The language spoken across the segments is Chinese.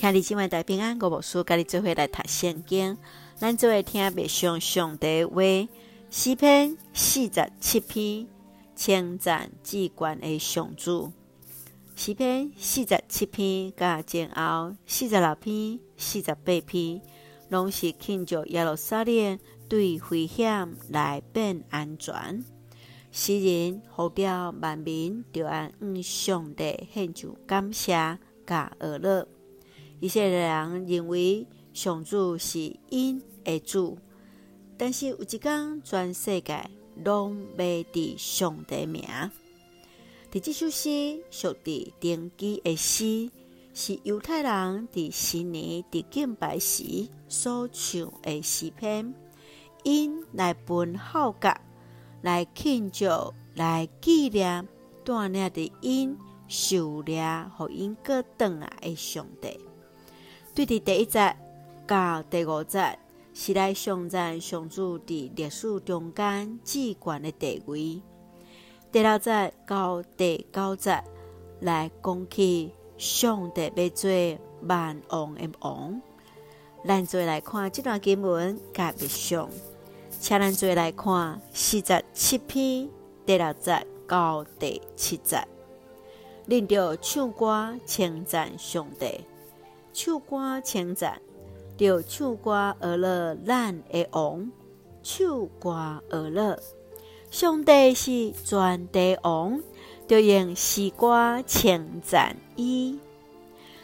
兄弟姊妹大平安，我无输，甲你做伙来读圣经，咱做伙听别上上帝话，诗篇四十七篇，称赞至高的上主。诗篇四十七篇甲前后四十六篇、四十八篇，拢是庆祝耶路撒冷对危险来变安全。诗人呼召万民，着爱向上帝献上感谢甲儿乐。以色列人认为上主是因的主，但是有一天全世界拢要伫上帝名。伫这首诗，上帝登基的诗，是犹太人伫新年伫敬拜时所唱的诗篇，因来分孝甲。来庆祝，来纪念，锻炼的因受掠，互因各等来的上帝。对伫第一节到第五节，是来上赞上主伫历史中间至悬的地位。第六节到第九节，来讲起上帝要做万王的王。咱做来看这段经文，甲别上。请咱做来看四十七篇第六节到第七节，恁着唱歌称赞上帝，唱歌称赞，着唱歌而乐咱的王，唱歌而乐。上帝是全地王，着用诗歌称赞伊。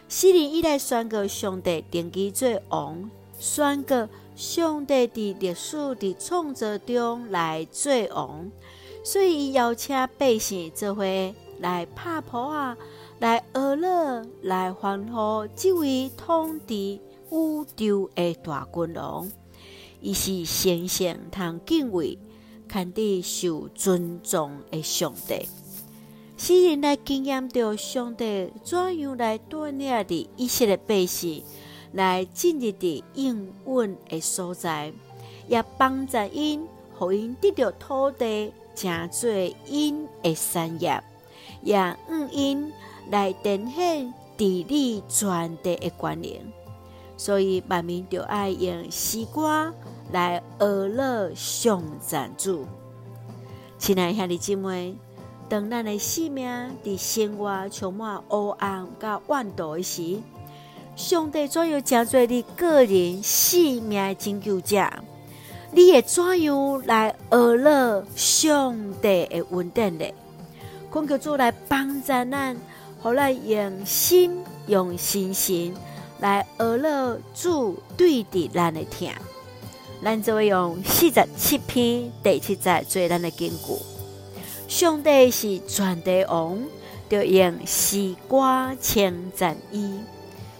诗人一来宣告上帝定基做王，宣告。上帝伫历史伫创造中来做王，所以伊邀请百姓做伙来拍谱啊，来儿乐，来欢呼，这位统治宇宙的大君王，伊是神圣通敬畏、堪得受尊重的上帝。诗人来经验到上帝怎样来锻炼的以色列百姓。来进入的应允的所在，也帮助因，互因得到土地，成做因的产业，也让因来呈现治理全地的权能。所以万民就爱用诗歌来儿乐颂赞主。亲爱兄弟姊妹，当咱的生命伫生活充满黑暗甲怨毒的时，上帝怎样成做你个人性命的拯救者？你会怎样来儿乐上帝的稳定呢？恳求主来帮助咱，好来用心用信心来儿乐主对的咱的听。咱就会用四十七篇第七节做咱的根据。上帝是全地王，就用诗歌称赞伊。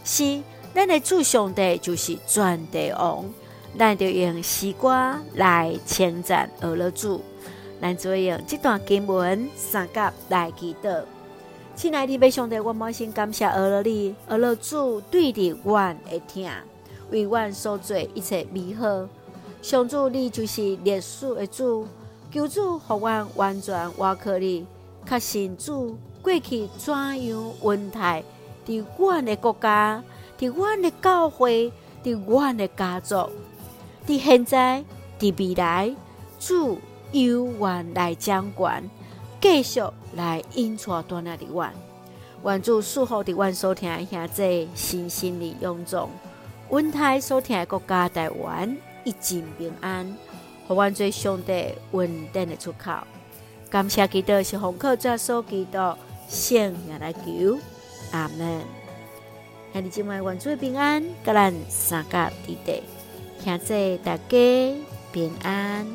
是，咱的主上帝就是全地王，咱就用诗歌来称赞儿乐主。咱就用这段经文三甲来祈祷。亲爱的弟兄姊，我满心感谢儿乐你，儿乐主对的阮会听，为阮所做一切美好。上主你就是历史的主，求主互阮完全倚靠你，确信主过去怎样恩待。伫阮的国家，伫阮的教会，伫阮的家族，伫现在，伫未来，主永远来掌管，继续来引带锻炼的阮。愿主赐福伫阮所听的兄弟身心灵勇壮，阮台所听的国家台湾一尽平安，互阮最上帝稳定的出口。感谢基督是红客转所基督圣名来求。阿门。兄弟姊妹，愿主平安，甲咱三甲地地，兄弟大家平安。